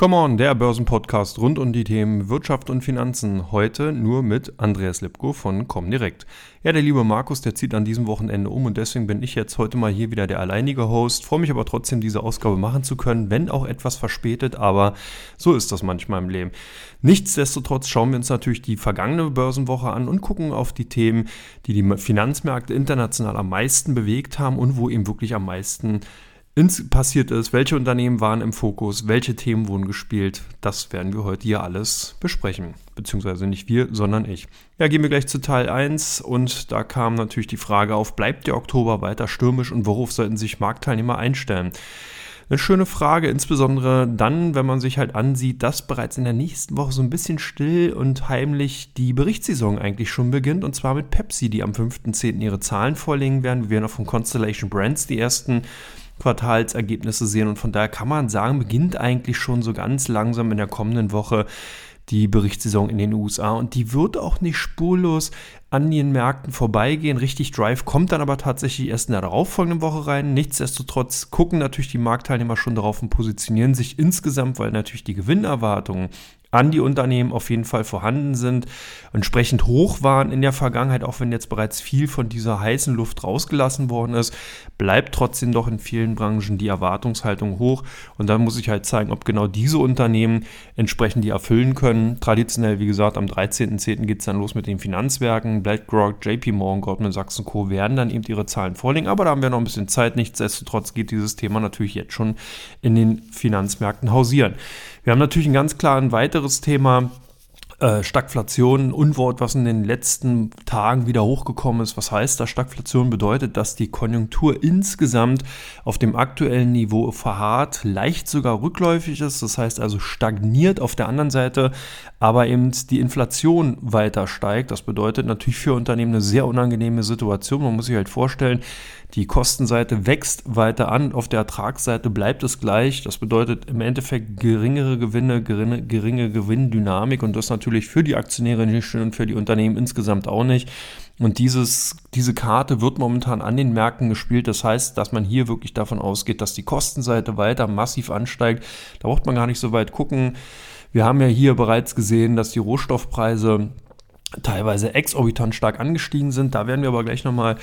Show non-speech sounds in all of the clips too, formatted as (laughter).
Come on, der Börsenpodcast rund um die Themen Wirtschaft und Finanzen. Heute nur mit Andreas Lipko von Comdirect. Ja, der liebe Markus, der zieht an diesem Wochenende um und deswegen bin ich jetzt heute mal hier wieder der alleinige Host. Freue mich aber trotzdem, diese Ausgabe machen zu können, wenn auch etwas verspätet, aber so ist das manchmal im Leben. Nichtsdestotrotz schauen wir uns natürlich die vergangene Börsenwoche an und gucken auf die Themen, die die Finanzmärkte international am meisten bewegt haben und wo eben wirklich am meisten passiert ist, welche Unternehmen waren im Fokus, welche Themen wurden gespielt, das werden wir heute hier alles besprechen. Beziehungsweise nicht wir, sondern ich. Ja, gehen wir gleich zu Teil 1 und da kam natürlich die Frage auf, bleibt der Oktober weiter stürmisch und worauf sollten sich Marktteilnehmer einstellen? Eine schöne Frage, insbesondere dann, wenn man sich halt ansieht, dass bereits in der nächsten Woche so ein bisschen still und heimlich die Berichtssaison eigentlich schon beginnt. Und zwar mit Pepsi, die am 5.10. ihre Zahlen vorlegen werden. Wir werden auch von Constellation Brands die ersten Quartalsergebnisse sehen. Und von daher kann man sagen, beginnt eigentlich schon so ganz langsam in der kommenden Woche die Berichtssaison in den USA. Und die wird auch nicht spurlos an den Märkten vorbeigehen. Richtig Drive kommt dann aber tatsächlich erst in der darauffolgenden Woche rein. Nichtsdestotrotz gucken natürlich die Marktteilnehmer schon darauf und positionieren sich insgesamt, weil natürlich die Gewinnerwartungen an die Unternehmen auf jeden Fall vorhanden sind, entsprechend hoch waren in der Vergangenheit, auch wenn jetzt bereits viel von dieser heißen Luft rausgelassen worden ist, bleibt trotzdem doch in vielen Branchen die Erwartungshaltung hoch. Und dann muss ich halt zeigen, ob genau diese Unternehmen entsprechend die erfüllen können. Traditionell, wie gesagt, am 13.10. geht es dann los mit den Finanzwerken. BlackRock, JP Morgan, Goldman Sachs und Co. werden dann eben ihre Zahlen vorlegen. Aber da haben wir noch ein bisschen Zeit. Nichtsdestotrotz geht dieses Thema natürlich jetzt schon in den Finanzmärkten hausieren. Wir haben natürlich ein ganz klar ein weiteres Thema. Äh, Stagflation, Unwort, was in den letzten Tagen wieder hochgekommen ist. Was heißt das? Stagflation bedeutet, dass die Konjunktur insgesamt auf dem aktuellen Niveau verharrt, leicht sogar rückläufig ist. Das heißt also stagniert auf der anderen Seite, aber eben die Inflation weiter steigt. Das bedeutet natürlich für Unternehmen eine sehr unangenehme Situation. Man muss sich halt vorstellen, die Kostenseite wächst weiter an, auf der Ertragsseite bleibt es gleich. Das bedeutet im Endeffekt geringere Gewinne, geringe, geringe Gewinndynamik und das natürlich für die Aktionäre nicht schön und für die Unternehmen insgesamt auch nicht. Und dieses, diese Karte wird momentan an den Märkten gespielt. Das heißt, dass man hier wirklich davon ausgeht, dass die Kostenseite weiter massiv ansteigt. Da braucht man gar nicht so weit gucken. Wir haben ja hier bereits gesehen, dass die Rohstoffpreise teilweise exorbitant stark angestiegen sind. Da werden wir aber gleich nochmal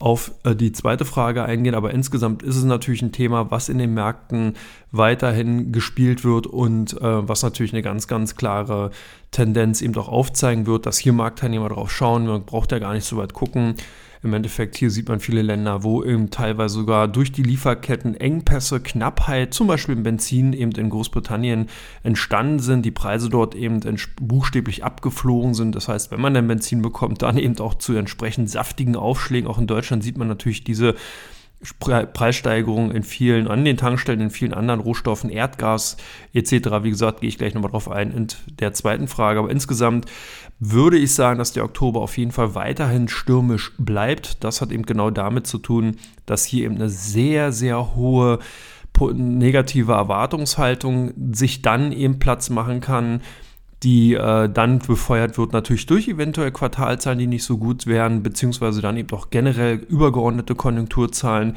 auf äh, die zweite Frage eingehen, aber insgesamt ist es natürlich ein Thema, was in den Märkten weiterhin gespielt wird und äh, was natürlich eine ganz, ganz klare Tendenz eben auch aufzeigen wird, dass hier Marktteilnehmer drauf schauen. Man braucht ja gar nicht so weit gucken. Im Endeffekt hier sieht man viele Länder, wo eben teilweise sogar durch die Lieferketten Engpässe, Knappheit, zum Beispiel im Benzin eben in Großbritannien entstanden sind, die Preise dort eben buchstäblich abgeflogen sind. Das heißt, wenn man dann Benzin bekommt, dann eben auch zu entsprechend saftigen Aufschlägen. Auch in Deutschland sieht man natürlich diese Preissteigerungen in vielen, an den Tankstellen, in vielen anderen Rohstoffen, Erdgas etc. Wie gesagt, gehe ich gleich nochmal drauf ein in der zweiten Frage. Aber insgesamt würde ich sagen, dass der Oktober auf jeden Fall weiterhin stürmisch bleibt. Das hat eben genau damit zu tun, dass hier eben eine sehr, sehr hohe negative Erwartungshaltung sich dann eben Platz machen kann die äh, dann befeuert wird natürlich durch eventuell Quartalzahlen, die nicht so gut wären, beziehungsweise dann eben auch generell übergeordnete Konjunkturzahlen,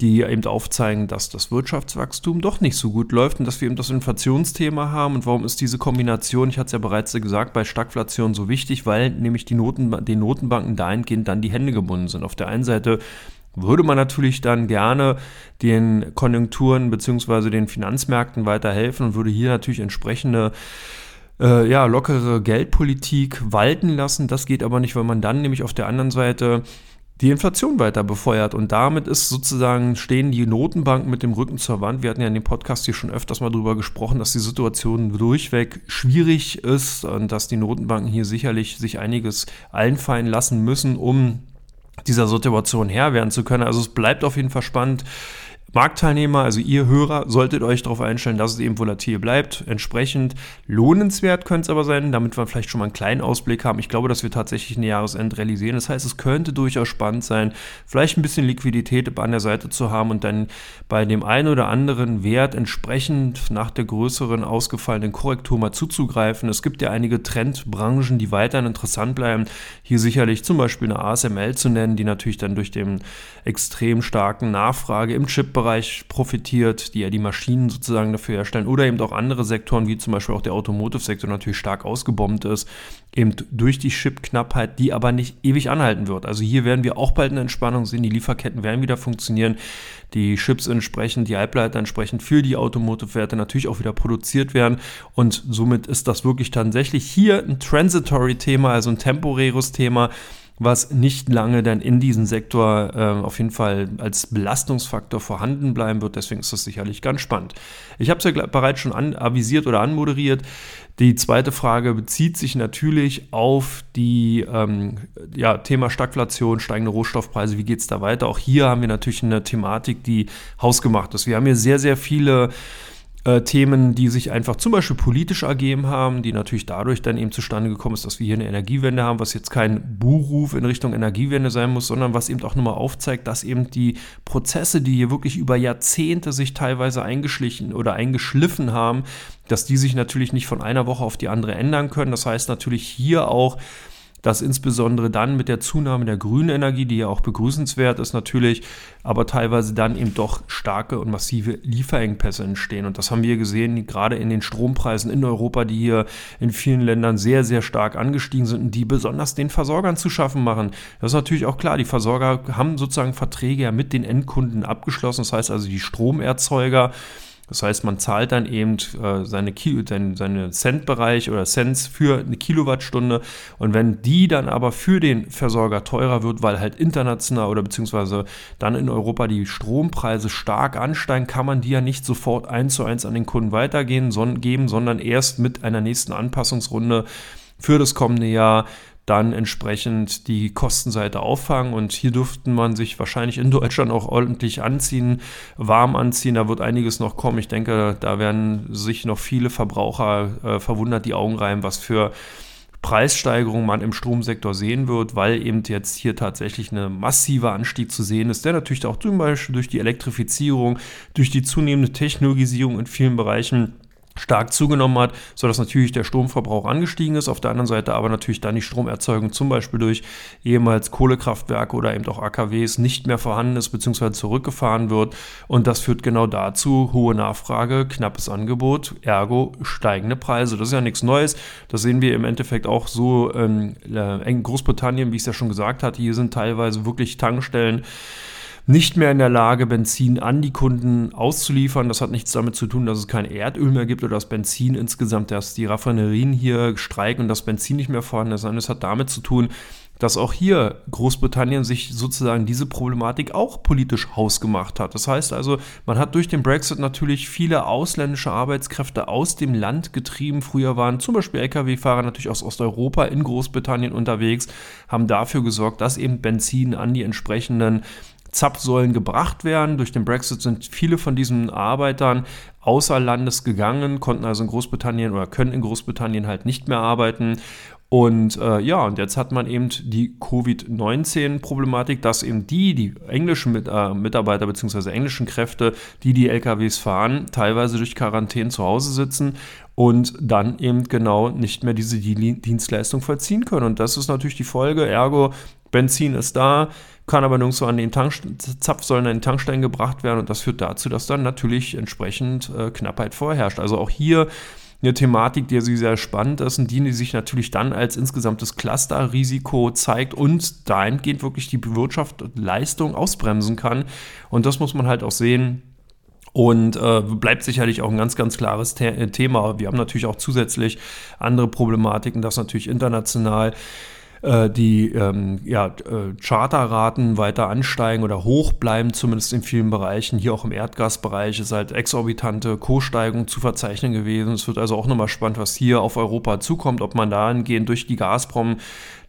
die eben aufzeigen, dass das Wirtschaftswachstum doch nicht so gut läuft und dass wir eben das Inflationsthema haben. Und warum ist diese Kombination, ich hatte es ja bereits gesagt, bei Stagflation so wichtig, weil nämlich die Noten, den Notenbanken dahingehend dann die Hände gebunden sind. Auf der einen Seite würde man natürlich dann gerne den Konjunkturen beziehungsweise den Finanzmärkten weiterhelfen und würde hier natürlich entsprechende äh, ja, lockere Geldpolitik walten lassen. Das geht aber nicht, weil man dann nämlich auf der anderen Seite die Inflation weiter befeuert. Und damit ist sozusagen, stehen die Notenbanken mit dem Rücken zur Wand. Wir hatten ja in dem Podcast hier schon öfters mal drüber gesprochen, dass die Situation durchweg schwierig ist und dass die Notenbanken hier sicherlich sich einiges einfallen lassen müssen, um dieser Situation Herr werden zu können. Also es bleibt auf jeden Fall spannend. Marktteilnehmer, also ihr Hörer, solltet euch darauf einstellen, dass es eben volatil bleibt. Entsprechend lohnenswert könnte es aber sein, damit wir vielleicht schon mal einen kleinen Ausblick haben. Ich glaube, dass wir tatsächlich eine Jahresend realisieren. Das heißt, es könnte durchaus spannend sein, vielleicht ein bisschen Liquidität an der Seite zu haben und dann bei dem einen oder anderen Wert entsprechend nach der größeren ausgefallenen Korrektur mal zuzugreifen. Es gibt ja einige Trendbranchen, die weiterhin interessant bleiben. Hier sicherlich zum Beispiel eine ASML zu nennen, die natürlich dann durch den extrem starken Nachfrage im Chip-Bereich Chipbereich profitiert, die ja die Maschinen sozusagen dafür herstellen, oder eben auch andere Sektoren, wie zum Beispiel auch der Automotive-Sektor natürlich stark ausgebombt ist, eben durch die Chipknappheit, die aber nicht ewig anhalten wird. Also hier werden wir auch bald eine Entspannung sehen, die Lieferketten werden wieder funktionieren, die Chips entsprechend, die Halbleiter entsprechend für die Automotive-Werte natürlich auch wieder produziert werden und somit ist das wirklich tatsächlich hier ein Transitory-Thema, also ein temporäres Thema, was nicht lange dann in diesem Sektor äh, auf jeden Fall als Belastungsfaktor vorhanden bleiben wird. Deswegen ist das sicherlich ganz spannend. Ich habe es ja bereits schon an, avisiert oder anmoderiert. Die zweite Frage bezieht sich natürlich auf die ähm, ja, Thema Stagflation, steigende Rohstoffpreise. Wie geht es da weiter? Auch hier haben wir natürlich eine Thematik, die hausgemacht ist. Wir haben hier sehr, sehr viele äh, Themen, die sich einfach zum Beispiel politisch ergeben haben, die natürlich dadurch dann eben zustande gekommen ist, dass wir hier eine Energiewende haben, was jetzt kein Buhruf in Richtung Energiewende sein muss, sondern was eben auch nochmal aufzeigt, dass eben die Prozesse, die hier wirklich über Jahrzehnte sich teilweise eingeschlichen oder eingeschliffen haben, dass die sich natürlich nicht von einer Woche auf die andere ändern können. Das heißt natürlich hier auch, dass insbesondere dann mit der Zunahme der grünen Energie, die ja auch begrüßenswert ist natürlich, aber teilweise dann eben doch starke und massive Lieferengpässe entstehen. Und das haben wir gesehen, gerade in den Strompreisen in Europa, die hier in vielen Ländern sehr, sehr stark angestiegen sind und die besonders den Versorgern zu schaffen machen. Das ist natürlich auch klar, die Versorger haben sozusagen Verträge ja mit den Endkunden abgeschlossen. Das heißt also, die Stromerzeuger das heißt, man zahlt dann eben äh, seine, seine, seine Centbereich oder Cents für eine Kilowattstunde. Und wenn die dann aber für den Versorger teurer wird, weil halt international oder beziehungsweise dann in Europa die Strompreise stark ansteigen, kann man die ja nicht sofort eins zu eins an den Kunden weitergehen, son geben, sondern erst mit einer nächsten Anpassungsrunde für das kommende Jahr dann entsprechend die Kostenseite auffangen. Und hier dürften man sich wahrscheinlich in Deutschland auch ordentlich anziehen, warm anziehen. Da wird einiges noch kommen. Ich denke, da werden sich noch viele Verbraucher äh, verwundert die Augen reiben, was für Preissteigerung man im Stromsektor sehen wird, weil eben jetzt hier tatsächlich eine massive Anstieg zu sehen ist, der natürlich auch zum Beispiel durch die Elektrifizierung, durch die zunehmende Technologisierung in vielen Bereichen stark zugenommen hat, sodass natürlich der Stromverbrauch angestiegen ist. Auf der anderen Seite aber natürlich dann die Stromerzeugung zum Beispiel durch ehemals Kohlekraftwerke oder eben auch AKWs nicht mehr vorhanden ist bzw. zurückgefahren wird. Und das führt genau dazu, hohe Nachfrage, knappes Angebot, ergo steigende Preise. Das ist ja nichts Neues. Das sehen wir im Endeffekt auch so ähm, in Großbritannien, wie ich es ja schon gesagt hatte. Hier sind teilweise wirklich Tankstellen nicht mehr in der Lage, Benzin an die Kunden auszuliefern. Das hat nichts damit zu tun, dass es kein Erdöl mehr gibt oder das Benzin insgesamt, dass die Raffinerien hier streiken und das Benzin nicht mehr vorhanden ist, sondern es hat damit zu tun, dass auch hier Großbritannien sich sozusagen diese Problematik auch politisch hausgemacht hat. Das heißt also, man hat durch den Brexit natürlich viele ausländische Arbeitskräfte aus dem Land getrieben. Früher waren zum Beispiel Lkw-Fahrer natürlich aus Osteuropa in Großbritannien unterwegs, haben dafür gesorgt, dass eben Benzin an die entsprechenden Zapfsäulen gebracht werden. Durch den Brexit sind viele von diesen Arbeitern außer Landes gegangen, konnten also in Großbritannien oder können in Großbritannien halt nicht mehr arbeiten. Und äh, ja, und jetzt hat man eben die Covid-19-Problematik, dass eben die, die englischen Mit äh, Mitarbeiter bzw. englischen Kräfte, die die LKWs fahren, teilweise durch Quarantäne zu Hause sitzen und dann eben genau nicht mehr diese Dienstleistung vollziehen können. Und das ist natürlich die Folge. Ergo, Benzin ist da, kann aber nirgendwo an den Tank Zapfsäulen an den Tankstellen gebracht werden und das führt dazu, dass dann natürlich entsprechend äh, Knappheit vorherrscht. Also auch hier eine Thematik, die sehr spannend ist und die, die sich natürlich dann als insgesamtes Clusterrisiko zeigt und dahingehend wirklich die Wirtschaft Leistung ausbremsen kann. Und das muss man halt auch sehen. Und äh, bleibt sicherlich auch ein ganz, ganz klares The Thema. Wir haben natürlich auch zusätzlich andere Problematiken, das natürlich international äh, die ähm, ja, äh, Charterraten weiter ansteigen oder hoch bleiben, zumindest in vielen Bereichen. Hier auch im Erdgasbereich ist halt exorbitante Co-Steigung zu verzeichnen gewesen. Es wird also auch nochmal spannend, was hier auf Europa zukommt, ob man dahingehend durch die Gazprom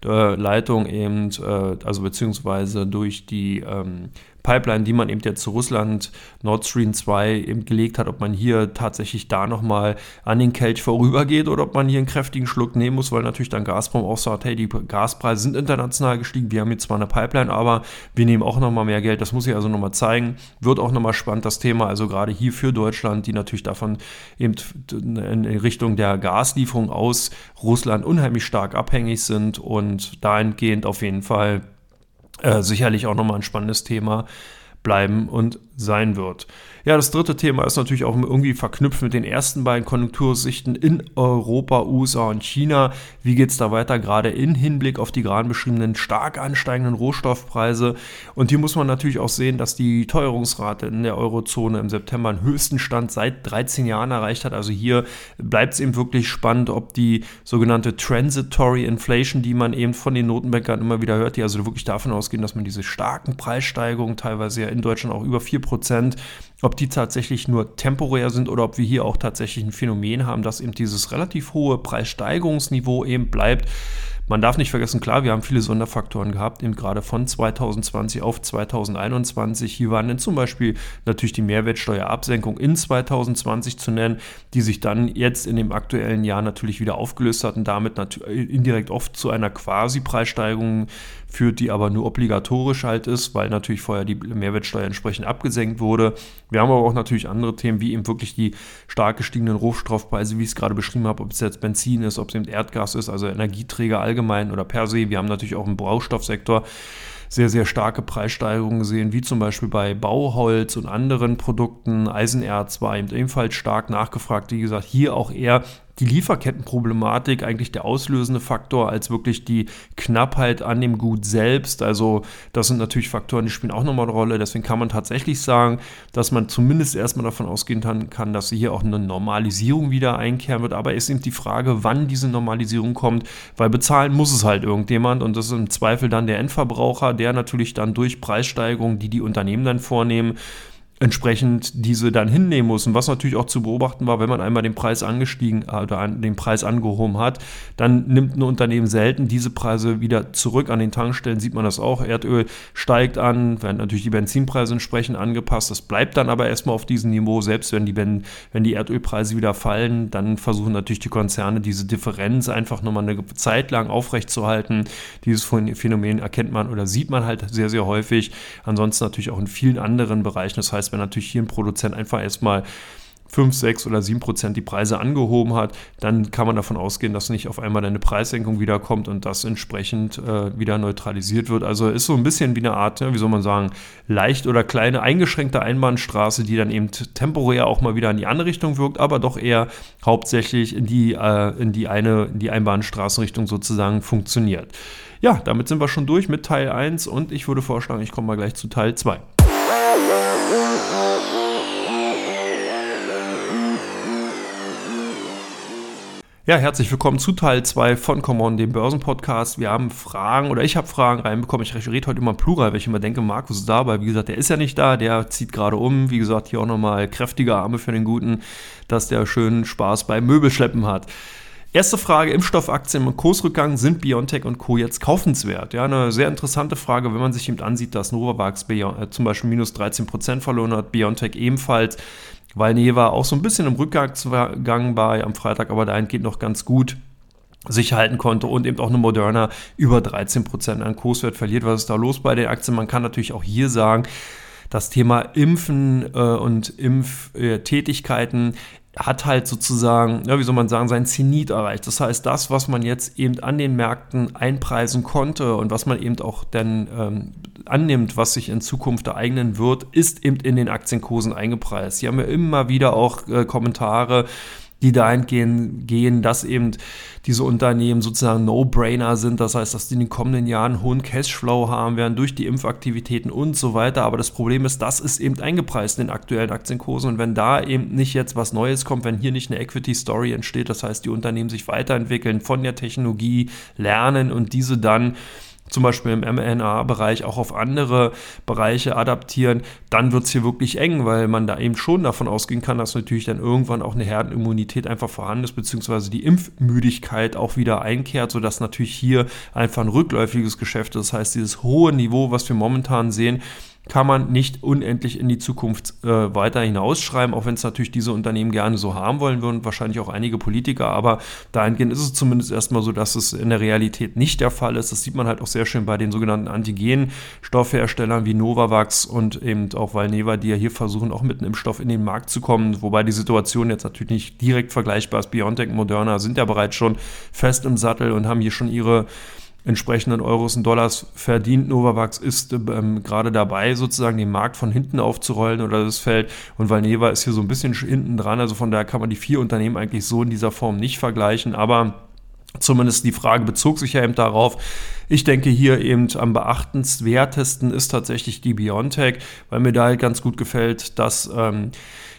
äh, Leitung eben, äh, also beziehungsweise durch die ähm, Pipeline, die man eben jetzt zu Russland, Nord Stream 2 eben gelegt hat, ob man hier tatsächlich da nochmal an den Kelch vorübergeht oder ob man hier einen kräftigen Schluck nehmen muss, weil natürlich dann Gazprom auch sagt, hey, die Gaspreise sind international gestiegen, wir haben jetzt zwar eine Pipeline, aber wir nehmen auch nochmal mehr Geld. Das muss ich also nochmal zeigen. Wird auch nochmal spannend, das Thema, also gerade hier für Deutschland, die natürlich davon eben in Richtung der Gaslieferung aus Russland unheimlich stark abhängig sind und dahingehend auf jeden Fall äh, sicherlich auch nochmal ein spannendes Thema bleiben und sein wird. Ja, das dritte Thema ist natürlich auch irgendwie verknüpft mit den ersten beiden Konjunktursichten in Europa, USA und China. Wie geht es da weiter, gerade im Hinblick auf die gerade beschriebenen stark ansteigenden Rohstoffpreise? Und hier muss man natürlich auch sehen, dass die Teuerungsrate in der Eurozone im September einen höchsten Stand seit 13 Jahren erreicht hat. Also hier bleibt es eben wirklich spannend, ob die sogenannte Transitory Inflation, die man eben von den Notenbankern immer wieder hört, die also wirklich davon ausgehen, dass man diese starken Preissteigerungen, teilweise ja in Deutschland auch über 4%, ob die tatsächlich nur temporär sind oder ob wir hier auch tatsächlich ein Phänomen haben, dass eben dieses relativ hohe Preissteigerungsniveau eben bleibt. Man darf nicht vergessen, klar, wir haben viele Sonderfaktoren gehabt, eben gerade von 2020 auf 2021. Hier waren dann zum Beispiel natürlich die Mehrwertsteuerabsenkung in 2020 zu nennen, die sich dann jetzt in dem aktuellen Jahr natürlich wieder aufgelöst hat und damit indirekt oft zu einer Quasi-Preissteigerung führt, die aber nur obligatorisch halt ist, weil natürlich vorher die Mehrwertsteuer entsprechend abgesenkt wurde. Wir haben aber auch natürlich andere Themen, wie eben wirklich die stark gestiegenen Rohstoffpreise, wie ich es gerade beschrieben habe, ob es jetzt Benzin ist, ob es eben Erdgas ist, also Energieträger allgemein oder per se. Wir haben natürlich auch im Baustoffsektor sehr, sehr starke Preissteigerungen gesehen, wie zum Beispiel bei Bauholz und anderen Produkten. Eisenerz war eben ebenfalls stark nachgefragt. Wie gesagt, hier auch eher die Lieferkettenproblematik eigentlich der auslösende Faktor als wirklich die Knappheit an dem Gut selbst. Also das sind natürlich Faktoren, die spielen auch nochmal eine Rolle. Deswegen kann man tatsächlich sagen, dass man zumindest erstmal davon ausgehen kann, dass hier auch eine Normalisierung wieder einkehren wird. Aber es ist eben die Frage, wann diese Normalisierung kommt, weil bezahlen muss es halt irgendjemand und das ist im Zweifel dann der Endverbraucher, der natürlich dann durch Preissteigerungen, die die Unternehmen dann vornehmen, entsprechend diese dann hinnehmen muss. Und was natürlich auch zu beobachten war, wenn man einmal den Preis angestiegen äh, oder den Preis angehoben hat, dann nimmt ein Unternehmen selten diese Preise wieder zurück. An den Tankstellen sieht man das auch. Erdöl steigt an, werden natürlich die Benzinpreise entsprechend angepasst. Das bleibt dann aber erstmal auf diesem Niveau. Selbst wenn die, wenn, wenn die Erdölpreise wieder fallen, dann versuchen natürlich die Konzerne diese Differenz einfach nochmal eine Zeit lang aufrechtzuerhalten. Dieses Phänomen erkennt man oder sieht man halt sehr, sehr häufig. Ansonsten natürlich auch in vielen anderen Bereichen. Das heißt, heißt, wenn natürlich hier ein Produzent einfach erstmal 5, 6 oder 7 Prozent die Preise angehoben hat, dann kann man davon ausgehen, dass nicht auf einmal eine Preissenkung wiederkommt und das entsprechend äh, wieder neutralisiert wird. Also ist so ein bisschen wie eine Art, wie soll man sagen, leicht oder kleine eingeschränkte Einbahnstraße, die dann eben temporär auch mal wieder in die andere Richtung wirkt, aber doch eher hauptsächlich in die, äh, in die eine, in die Einbahnstraßenrichtung sozusagen funktioniert. Ja, damit sind wir schon durch mit Teil 1 und ich würde vorschlagen, ich komme mal gleich zu Teil 2. Ja, herzlich willkommen zu Teil 2 von Common, dem Börsenpodcast. Wir haben Fragen oder ich habe Fragen reinbekommen. Ich rede heute immer Plural, weil ich immer denke, Markus ist da, aber wie gesagt, der ist ja nicht da, der zieht gerade um. Wie gesagt, hier auch nochmal kräftige Arme für den Guten, dass der schön Spaß beim Möbelschleppen hat. Erste Frage, Impfstoffaktien im Kursrückgang, sind BioNTech und Co. jetzt kaufenswert? Ja, eine sehr interessante Frage, wenn man sich eben ansieht, dass Novavax äh, zum Beispiel minus 13% verloren hat, BioNTech ebenfalls, weil Neva auch so ein bisschen im Rückgang bei am Freitag, aber dahingehend noch ganz gut sich halten konnte und eben auch eine Moderna über 13% an Kurswert verliert. Was ist da los bei den Aktien? Man kann natürlich auch hier sagen, das Thema Impfen äh, und Impftätigkeiten hat halt sozusagen, ja, wie soll man sagen, sein Zenit erreicht. Das heißt, das, was man jetzt eben an den Märkten einpreisen konnte und was man eben auch dann ähm, annimmt, was sich in Zukunft ereignen wird, ist eben in den Aktienkursen eingepreist. Sie haben ja immer wieder auch äh, Kommentare, die dahingehend gehen, dass eben diese Unternehmen sozusagen No-Brainer sind. Das heißt, dass die in den kommenden Jahren hohen Cashflow haben werden durch die Impfaktivitäten und so weiter. Aber das Problem ist, das ist eben eingepreist in den aktuellen Aktienkursen. Und wenn da eben nicht jetzt was Neues kommt, wenn hier nicht eine Equity-Story entsteht, das heißt, die Unternehmen sich weiterentwickeln, von der Technologie lernen und diese dann zum Beispiel im mRNA-Bereich auch auf andere Bereiche adaptieren, dann wird es hier wirklich eng, weil man da eben schon davon ausgehen kann, dass natürlich dann irgendwann auch eine Herdenimmunität einfach vorhanden ist, beziehungsweise die Impfmüdigkeit auch wieder einkehrt, sodass natürlich hier einfach ein rückläufiges Geschäft ist. Das heißt, dieses hohe Niveau, was wir momentan sehen, kann man nicht unendlich in die Zukunft äh, weiter hinausschreiben, auch wenn es natürlich diese Unternehmen gerne so haben wollen würden, wahrscheinlich auch einige Politiker, aber dahingehend ist es zumindest erstmal so, dass es in der Realität nicht der Fall ist. Das sieht man halt auch sehr schön bei den sogenannten Antigen-Stoffherstellern wie Novavax und eben auch Valneva, die ja hier versuchen, auch mit einem Impfstoff in den Markt zu kommen, wobei die Situation jetzt natürlich nicht direkt vergleichbar ist. BioNTech Moderna sind ja bereits schon fest im Sattel und haben hier schon ihre entsprechenden Euros und Dollars verdient. Novavax ist ähm, gerade dabei, sozusagen den Markt von hinten aufzurollen oder das Feld. Und Valneva ist hier so ein bisschen hinten dran. Also von daher kann man die vier Unternehmen eigentlich so in dieser Form nicht vergleichen. Aber Zumindest die Frage bezog sich ja eben darauf. Ich denke hier eben am beachtenswertesten ist tatsächlich die Biontech, weil mir da halt ganz gut gefällt, dass ähm,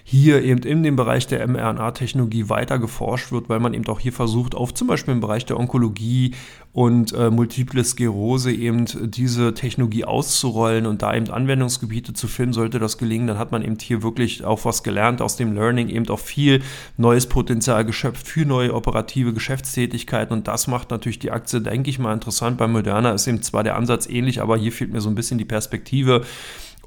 hier eben in dem Bereich der mRNA-Technologie weiter geforscht wird, weil man eben auch hier versucht, auf zum Beispiel im Bereich der Onkologie und äh, Multiple Sklerose eben diese Technologie auszurollen und da eben Anwendungsgebiete zu finden, sollte das gelingen, dann hat man eben hier wirklich auch was gelernt aus dem Learning, eben auch viel neues Potenzial geschöpft für neue operative Geschäftstätigkeiten und das macht natürlich die Aktie, denke ich mal, interessant. Bei Moderna ist eben zwar der Ansatz ähnlich, aber hier fehlt mir so ein bisschen die Perspektive.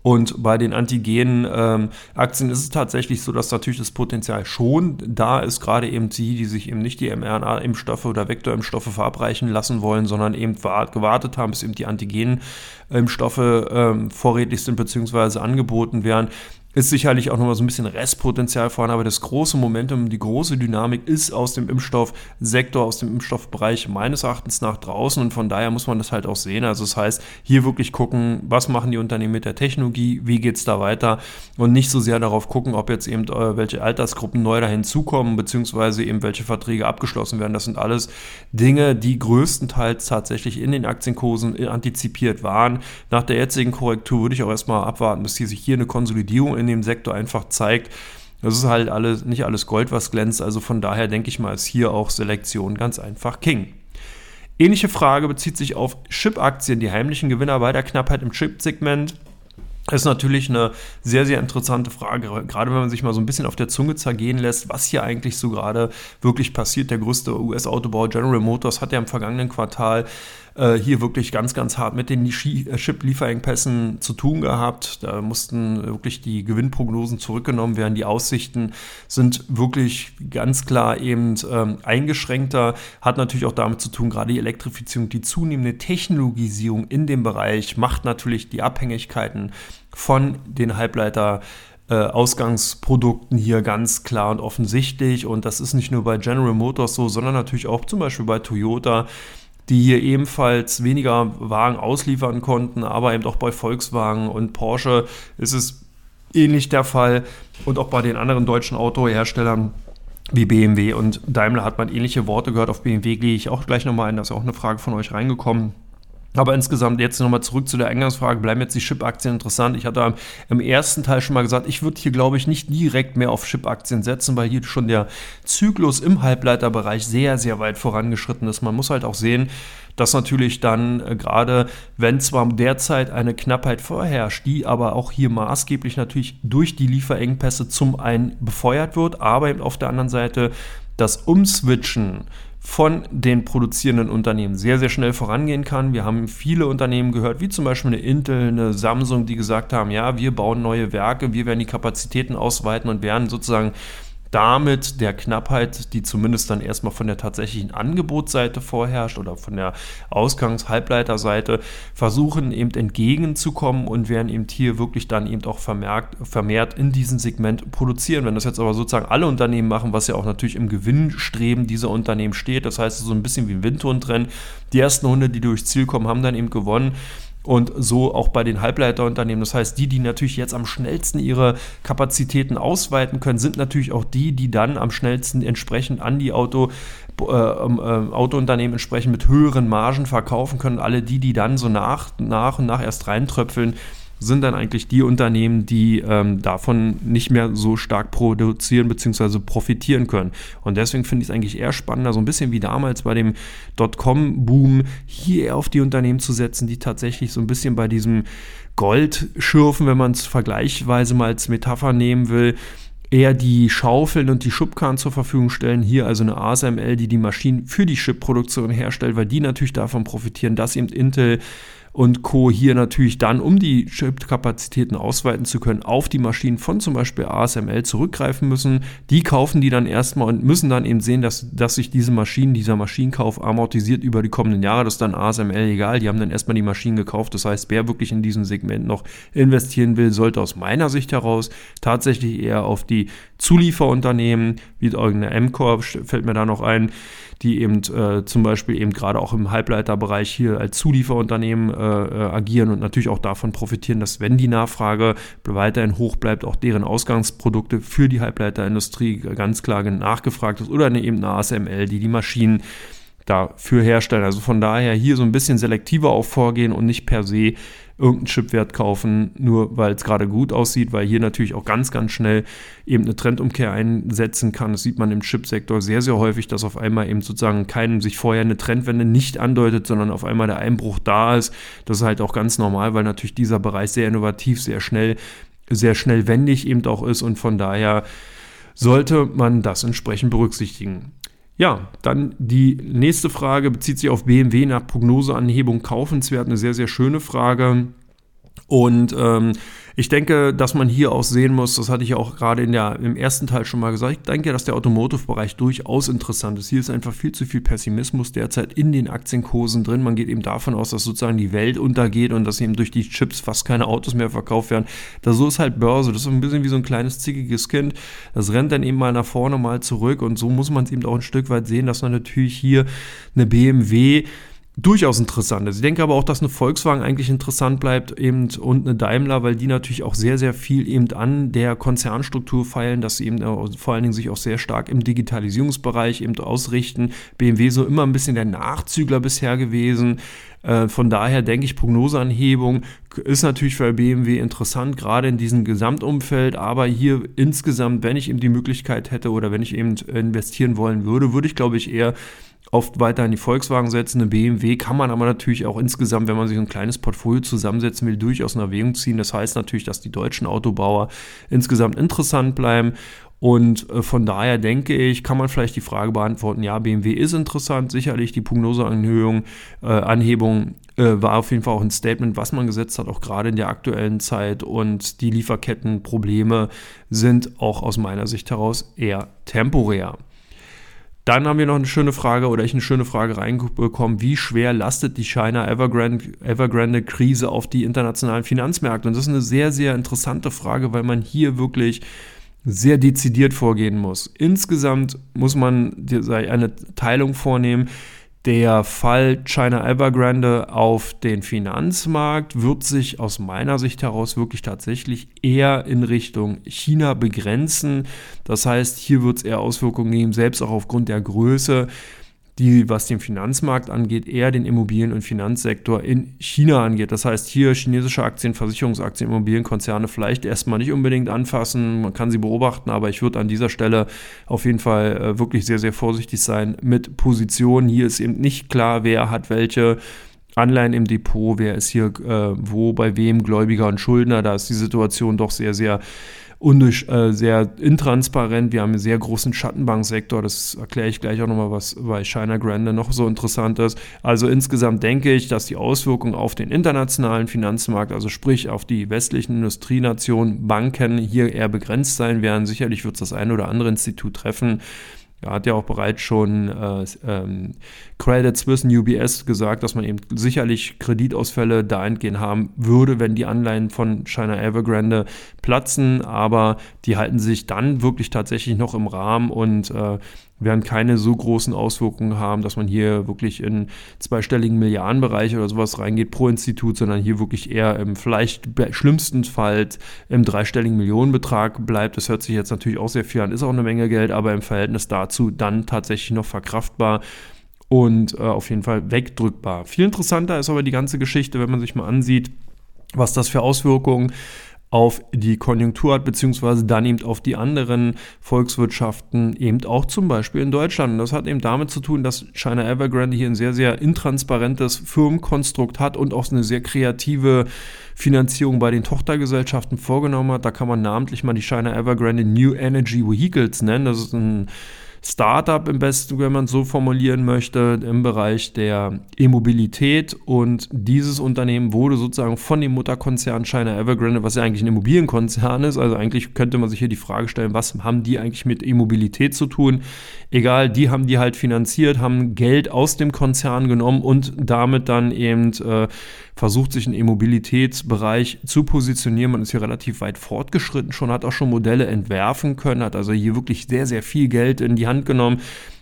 Und bei den Antigen-Aktien ähm, ist es tatsächlich so, dass natürlich das Potenzial schon da ist, gerade eben die, die sich eben nicht die mRNA-Impfstoffe oder Vektorimpfstoffe verabreichen lassen wollen, sondern eben gewartet haben, bis eben die Antigen-Impfstoffe ähm, vorrätig sind bzw. angeboten werden ist sicherlich auch nochmal so ein bisschen Restpotenzial vorhanden, aber das große Momentum, die große Dynamik ist aus dem Impfstoffsektor, aus dem Impfstoffbereich meines Erachtens nach draußen und von daher muss man das halt auch sehen. Also das heißt, hier wirklich gucken, was machen die Unternehmen mit der Technologie, wie geht es da weiter und nicht so sehr darauf gucken, ob jetzt eben äh, welche Altersgruppen neu da hinzukommen, beziehungsweise eben welche Verträge abgeschlossen werden. Das sind alles Dinge, die größtenteils tatsächlich in den Aktienkursen antizipiert waren. Nach der jetzigen Korrektur würde ich auch erstmal abwarten, bis hier sich hier eine Konsolidierung in dem Sektor einfach zeigt. Das ist halt alles, nicht alles Gold, was glänzt. Also von daher denke ich mal, ist hier auch Selektion ganz einfach King. Ähnliche Frage bezieht sich auf Chip-Aktien, die heimlichen Gewinner bei der Knappheit im Chip-Segment. Ist natürlich eine sehr, sehr interessante Frage, gerade wenn man sich mal so ein bisschen auf der Zunge zergehen lässt, was hier eigentlich so gerade wirklich passiert. Der größte US-Autobauer General Motors hat ja im vergangenen Quartal äh, hier wirklich ganz, ganz hart mit den äh, Chip-Lieferengpässen zu tun gehabt. Da mussten wirklich die Gewinnprognosen zurückgenommen werden. Die Aussichten sind wirklich ganz klar eben ähm, eingeschränkter. Hat natürlich auch damit zu tun, gerade die Elektrifizierung, die zunehmende Technologisierung in dem Bereich macht natürlich die Abhängigkeiten von den Halbleiter äh, Ausgangsprodukten hier ganz klar und offensichtlich. Und das ist nicht nur bei General Motors so, sondern natürlich auch zum Beispiel bei Toyota die hier ebenfalls weniger Wagen ausliefern konnten, aber eben auch bei Volkswagen und Porsche ist es ähnlich der Fall und auch bei den anderen deutschen Autoherstellern wie BMW und Daimler hat man ähnliche Worte gehört. Auf BMW gehe ich auch gleich nochmal ein, da ist auch eine Frage von euch reingekommen. Aber insgesamt jetzt nochmal zurück zu der Eingangsfrage, bleiben jetzt die Chip-Aktien interessant? Ich hatte im ersten Teil schon mal gesagt, ich würde hier, glaube ich, nicht direkt mehr auf Chip-Aktien setzen, weil hier schon der Zyklus im Halbleiterbereich sehr, sehr weit vorangeschritten ist. Man muss halt auch sehen, dass natürlich dann äh, gerade, wenn zwar derzeit eine Knappheit vorherrscht, die aber auch hier maßgeblich natürlich durch die Lieferengpässe zum einen befeuert wird, aber eben auf der anderen Seite das Umswitchen von den produzierenden Unternehmen sehr, sehr schnell vorangehen kann. Wir haben viele Unternehmen gehört, wie zum Beispiel eine Intel, eine Samsung, die gesagt haben, ja, wir bauen neue Werke, wir werden die Kapazitäten ausweiten und werden sozusagen damit der Knappheit, die zumindest dann erstmal von der tatsächlichen Angebotsseite vorherrscht oder von der Ausgangshalbleiterseite, versuchen eben entgegenzukommen und werden eben hier wirklich dann eben auch vermerkt, vermehrt in diesem Segment produzieren. Wenn das jetzt aber sozusagen alle Unternehmen machen, was ja auch natürlich im Gewinnstreben dieser Unternehmen steht, das heißt so ein bisschen wie ein Windhundrennen, die ersten Hunde, die durchs Ziel kommen, haben dann eben gewonnen und so auch bei den Halbleiterunternehmen. Das heißt, die, die natürlich jetzt am schnellsten ihre Kapazitäten ausweiten können, sind natürlich auch die, die dann am schnellsten entsprechend an die Auto, äh, ähm, äh, Autounternehmen entsprechend mit höheren Margen verkaufen können. Alle die, die dann so nach, nach und nach erst reintröpfeln, sind dann eigentlich die Unternehmen, die ähm, davon nicht mehr so stark produzieren bzw. profitieren können. Und deswegen finde ich es eigentlich eher spannender, so ein bisschen wie damals bei dem Dotcom-Boom, hier auf die Unternehmen zu setzen, die tatsächlich so ein bisschen bei diesem Gold schürfen, wenn man es vergleichsweise mal als Metapher nehmen will, eher die Schaufeln und die Schubkarren zur Verfügung stellen. Hier also eine ASML, die die Maschinen für die Chipproduktion herstellt, weil die natürlich davon profitieren, dass eben Intel und Co. hier natürlich dann, um die Chip-Kapazitäten ausweiten zu können, auf die Maschinen von zum Beispiel ASML zurückgreifen müssen. Die kaufen die dann erstmal und müssen dann eben sehen, dass, dass sich diese Maschinen, dieser Maschinenkauf amortisiert über die kommenden Jahre. Das ist dann ASML egal. Die haben dann erstmal die Maschinen gekauft. Das heißt, wer wirklich in diesem Segment noch investieren will, sollte aus meiner Sicht heraus tatsächlich eher auf die Zulieferunternehmen, wie irgendeine MCorp fällt mir da noch ein, die eben äh, zum Beispiel eben gerade auch im Halbleiterbereich hier als Zulieferunternehmen äh, äh, agieren und natürlich auch davon profitieren, dass wenn die Nachfrage weiterhin hoch bleibt, auch deren Ausgangsprodukte für die Halbleiterindustrie ganz klar nachgefragt ist oder eben eine ASML, die die Maschinen dafür herstellen. Also von daher hier so ein bisschen selektiver auch vorgehen und nicht per se irgendeinen Chipwert kaufen, nur weil es gerade gut aussieht, weil hier natürlich auch ganz, ganz schnell eben eine Trendumkehr einsetzen kann. Das sieht man im Chipsektor sehr, sehr häufig, dass auf einmal eben sozusagen kein sich vorher eine Trendwende nicht andeutet, sondern auf einmal der Einbruch da ist. Das ist halt auch ganz normal, weil natürlich dieser Bereich sehr innovativ, sehr schnell, sehr schnell wendig eben auch ist und von daher sollte man das entsprechend berücksichtigen. Ja, dann die nächste Frage bezieht sich auf BMW nach Prognoseanhebung kaufenswert. Eine sehr, sehr schöne Frage. Und ähm, ich denke, dass man hier auch sehen muss, das hatte ich auch gerade in der, im ersten Teil schon mal gesagt, ich denke, dass der Automotive-Bereich durchaus interessant ist. Hier ist einfach viel zu viel Pessimismus derzeit in den Aktienkursen drin. Man geht eben davon aus, dass sozusagen die Welt untergeht und dass eben durch die Chips fast keine Autos mehr verkauft werden. Da so ist halt Börse. Das ist ein bisschen wie so ein kleines zickiges Kind. Das rennt dann eben mal nach vorne, mal zurück und so muss man es eben auch ein Stück weit sehen, dass man natürlich hier eine BMW durchaus interessant ist. Ich denke aber auch, dass eine Volkswagen eigentlich interessant bleibt eben und eine Daimler, weil die natürlich auch sehr, sehr viel eben an der Konzernstruktur feilen, dass sie eben vor allen Dingen sich auch sehr stark im Digitalisierungsbereich eben ausrichten. BMW so immer ein bisschen der Nachzügler bisher gewesen. Äh, von daher denke ich, Prognoseanhebung ist natürlich für BMW interessant, gerade in diesem Gesamtumfeld. Aber hier insgesamt, wenn ich eben die Möglichkeit hätte oder wenn ich eben investieren wollen würde, würde ich glaube ich eher oft weiter in die Volkswagen setzen. Eine BMW kann man aber natürlich auch insgesamt, wenn man sich ein kleines Portfolio zusammensetzen will, durchaus in Erwägung ziehen. Das heißt natürlich, dass die deutschen Autobauer insgesamt interessant bleiben. Und äh, von daher denke ich, kann man vielleicht die Frage beantworten, ja, BMW ist interessant, sicherlich die Prognoseanhebung äh, Anhebung, äh, war auf jeden Fall auch ein Statement, was man gesetzt hat, auch gerade in der aktuellen Zeit. Und die Lieferkettenprobleme sind auch aus meiner Sicht heraus eher temporär. Dann haben wir noch eine schöne Frage oder ich eine schöne Frage reinbekommen, wie schwer lastet die China Evergrande, Evergrande Krise auf die internationalen Finanzmärkte? Und das ist eine sehr, sehr interessante Frage, weil man hier wirklich sehr dezidiert vorgehen muss. Insgesamt muss man eine Teilung vornehmen der Fall China Evergrande auf den Finanzmarkt wird sich aus meiner Sicht heraus wirklich tatsächlich eher in Richtung China begrenzen. Das heißt, hier wird es eher Auswirkungen geben, selbst auch aufgrund der Größe die, was den Finanzmarkt angeht, eher den Immobilien- und Finanzsektor in China angeht. Das heißt, hier chinesische Aktien, Versicherungsaktien, Immobilienkonzerne vielleicht erstmal nicht unbedingt anfassen. Man kann sie beobachten, aber ich würde an dieser Stelle auf jeden Fall äh, wirklich sehr, sehr vorsichtig sein mit Positionen. Hier ist eben nicht klar, wer hat welche. Anleihen im Depot, wer ist hier äh, wo, bei wem, Gläubiger und Schuldner. Da ist die Situation doch sehr, sehr undurch, äh, sehr intransparent. Wir haben einen sehr großen Schattenbanksektor. Das erkläre ich gleich auch nochmal, was bei China Grande noch so interessant ist. Also insgesamt denke ich, dass die Auswirkungen auf den internationalen Finanzmarkt, also sprich auf die westlichen Industrienationen, Banken hier eher begrenzt sein werden. Sicherlich wird es das eine oder andere Institut treffen, er hat ja auch bereits schon äh, ähm, Credit Suisse und UBS gesagt, dass man eben sicherlich Kreditausfälle dahingehend haben würde, wenn die Anleihen von China Evergrande platzen, aber die halten sich dann wirklich tatsächlich noch im Rahmen und äh, werden keine so großen Auswirkungen haben, dass man hier wirklich in zweistelligen Milliardenbereich oder sowas reingeht pro Institut, sondern hier wirklich eher im vielleicht schlimmsten Fall im dreistelligen Millionenbetrag bleibt. Das hört sich jetzt natürlich auch sehr viel an, ist auch eine Menge Geld, aber im Verhältnis dazu dann tatsächlich noch verkraftbar und äh, auf jeden Fall wegdrückbar. Viel interessanter ist aber die ganze Geschichte, wenn man sich mal ansieht, was das für Auswirkungen auf die Konjunktur hat, beziehungsweise dann eben auf die anderen Volkswirtschaften, eben auch zum Beispiel in Deutschland. Und das hat eben damit zu tun, dass China Evergrande hier ein sehr, sehr intransparentes Firmenkonstrukt hat und auch eine sehr kreative Finanzierung bei den Tochtergesellschaften vorgenommen hat. Da kann man namentlich mal die China Evergrande New Energy Vehicles nennen. Das ist ein Startup im besten, wenn man es so formulieren möchte, im Bereich der E-Mobilität. Und dieses Unternehmen wurde sozusagen von dem Mutterkonzern China Evergrande, was ja eigentlich ein Immobilienkonzern ist, also eigentlich könnte man sich hier die Frage stellen, was haben die eigentlich mit E-Mobilität zu tun? Egal, die haben die halt finanziert, haben Geld aus dem Konzern genommen und damit dann eben äh, versucht, sich im E-Mobilitätsbereich zu positionieren. Man ist hier relativ weit fortgeschritten schon, hat auch schon Modelle entwerfen können, hat also hier wirklich sehr, sehr viel Geld in die Hand genommen.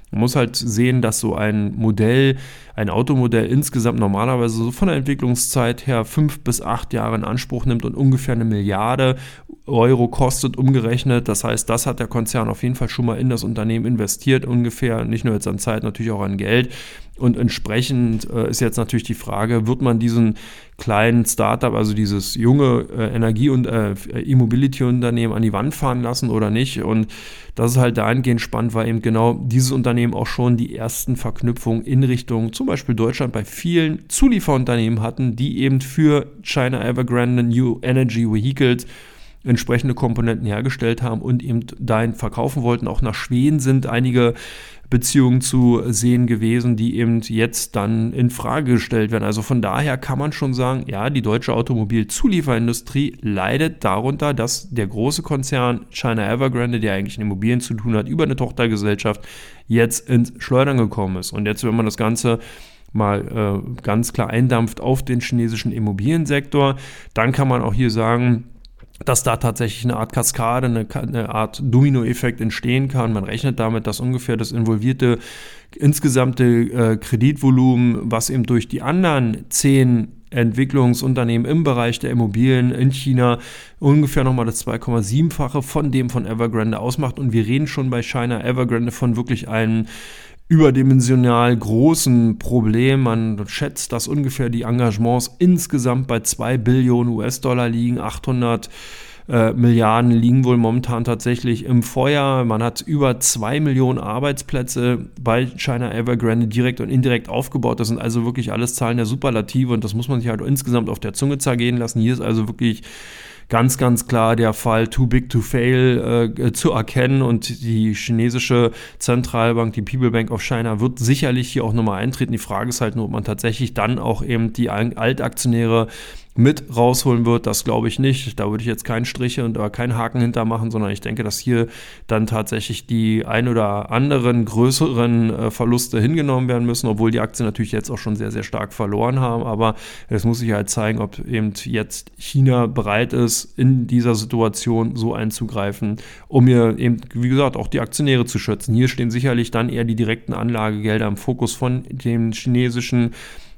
Man muss halt sehen, dass so ein Modell, ein Automodell insgesamt normalerweise so von der Entwicklungszeit her fünf bis acht Jahre in Anspruch nimmt und ungefähr eine Milliarde Euro kostet umgerechnet. Das heißt, das hat der Konzern auf jeden Fall schon mal in das Unternehmen investiert, ungefähr, nicht nur jetzt an Zeit, natürlich auch an Geld. Und entsprechend äh, ist jetzt natürlich die Frage, wird man diesen kleinen Startup, also dieses junge äh, Energie- und äh, E-Mobility-Unternehmen an die Wand fahren lassen oder nicht? Und das ist halt dahingehend spannend, weil eben genau dieses Unternehmen auch schon die ersten Verknüpfungen in Richtung zum Beispiel Deutschland bei vielen Zulieferunternehmen hatten, die eben für China Evergrande New Energy Vehicles entsprechende Komponenten hergestellt haben und eben dahin verkaufen wollten. Auch nach Schweden sind einige Beziehungen zu sehen gewesen, die eben jetzt dann in Frage gestellt werden. Also von daher kann man schon sagen, ja, die deutsche Automobilzulieferindustrie leidet darunter, dass der große Konzern China Evergrande, der eigentlich in Immobilien zu tun hat, über eine Tochtergesellschaft jetzt ins Schleudern gekommen ist. Und jetzt, wenn man das Ganze mal äh, ganz klar eindampft auf den chinesischen Immobiliensektor, dann kann man auch hier sagen, dass da tatsächlich eine Art Kaskade, eine, eine Art Dominoeffekt entstehen kann. Man rechnet damit, dass ungefähr das involvierte insgesamte äh, Kreditvolumen, was eben durch die anderen zehn Entwicklungsunternehmen im Bereich der Immobilien in China ungefähr nochmal das 2,7-fache von dem von Evergrande ausmacht. Und wir reden schon bei China Evergrande von wirklich einem überdimensional großen Problem. Man schätzt, dass ungefähr die Engagements insgesamt bei 2 Billionen US-Dollar liegen, 800 äh, Milliarden liegen wohl momentan tatsächlich im Feuer. Man hat über 2 Millionen Arbeitsplätze bei China Evergrande direkt und indirekt aufgebaut. Das sind also wirklich alles Zahlen der Superlative und das muss man sich halt insgesamt auf der Zunge zergehen lassen. Hier ist also wirklich ganz, ganz klar der Fall too big to fail äh, zu erkennen und die chinesische Zentralbank, die People Bank of China, wird sicherlich hier auch nochmal eintreten. Die Frage ist halt nur, ob man tatsächlich dann auch eben die Altaktionäre mit rausholen wird, das glaube ich nicht. Da würde ich jetzt keinen Strich und oder keinen Haken hintermachen, sondern ich denke, dass hier dann tatsächlich die ein oder anderen größeren äh, Verluste hingenommen werden müssen, obwohl die Aktien natürlich jetzt auch schon sehr, sehr stark verloren haben. Aber es muss sich halt zeigen, ob eben jetzt China bereit ist, in dieser Situation so einzugreifen, um hier eben, wie gesagt, auch die Aktionäre zu schützen. Hier stehen sicherlich dann eher die direkten Anlagegelder im Fokus von den chinesischen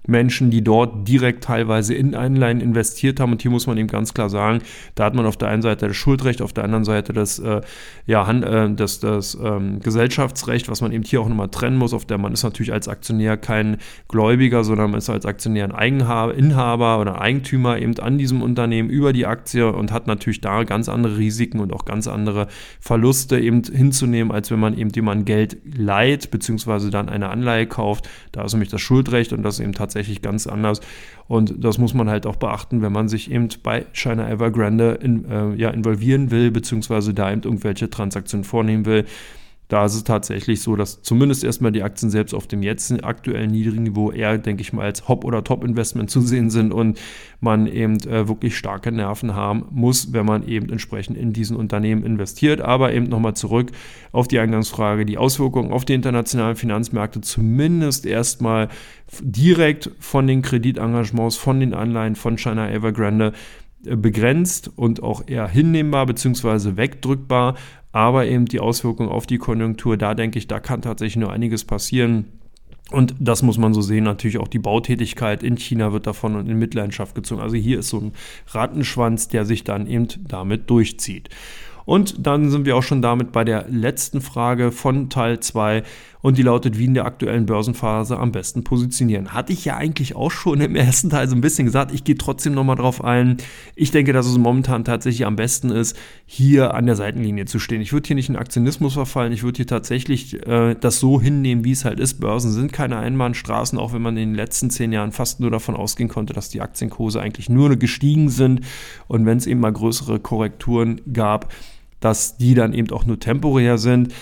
Menschen, die dort direkt teilweise in Anleihen investiert haben. Und hier muss man eben ganz klar sagen, da hat man auf der einen Seite das Schuldrecht, auf der anderen Seite das, äh, ja, äh, das, das ähm, Gesellschaftsrecht, was man eben hier auch nochmal trennen muss. Auf der man ist natürlich als Aktionär kein Gläubiger, sondern man ist als Aktionär ein Eigenhaber, Inhaber oder Eigentümer eben an diesem Unternehmen über die Aktie und hat natürlich da ganz andere Risiken und auch ganz andere Verluste eben hinzunehmen, als wenn man eben jemand Geld leiht, beziehungsweise dann eine Anleihe kauft. Da ist nämlich das Schuldrecht und das eben tatsächlich tatsächlich ganz anders. Und das muss man halt auch beachten, wenn man sich eben bei China Evergrande in, äh, ja, involvieren will, beziehungsweise da eben irgendwelche Transaktionen vornehmen will. Da ist es tatsächlich so, dass zumindest erstmal die Aktien selbst auf dem jetzt aktuellen niedrigen Niveau eher, denke ich mal, als Hop- oder Top-Investment zu sehen sind und man eben äh, wirklich starke Nerven haben muss, wenn man eben entsprechend in diesen Unternehmen investiert. Aber eben nochmal zurück auf die Eingangsfrage, die Auswirkungen auf die internationalen Finanzmärkte zumindest erstmal direkt von den Kreditengagements, von den Anleihen von China Evergrande äh, begrenzt und auch eher hinnehmbar bzw. wegdrückbar aber eben die Auswirkungen auf die Konjunktur, da denke ich, da kann tatsächlich nur einiges passieren. Und das muss man so sehen. Natürlich auch die Bautätigkeit in China wird davon in Mitleidenschaft gezogen. Also hier ist so ein Rattenschwanz, der sich dann eben damit durchzieht. Und dann sind wir auch schon damit bei der letzten Frage von Teil 2 und die lautet, wie in der aktuellen Börsenphase am besten positionieren. Hatte ich ja eigentlich auch schon im ersten Teil so ein bisschen gesagt, ich gehe trotzdem nochmal drauf ein. Ich denke, dass es momentan tatsächlich am besten ist, hier an der Seitenlinie zu stehen. Ich würde hier nicht in Aktionismus verfallen, ich würde hier tatsächlich äh, das so hinnehmen, wie es halt ist. Börsen sind keine Einbahnstraßen, auch wenn man in den letzten zehn Jahren fast nur davon ausgehen konnte, dass die Aktienkurse eigentlich nur gestiegen sind und wenn es eben mal größere Korrekturen gab, dass die dann eben auch nur temporär sind.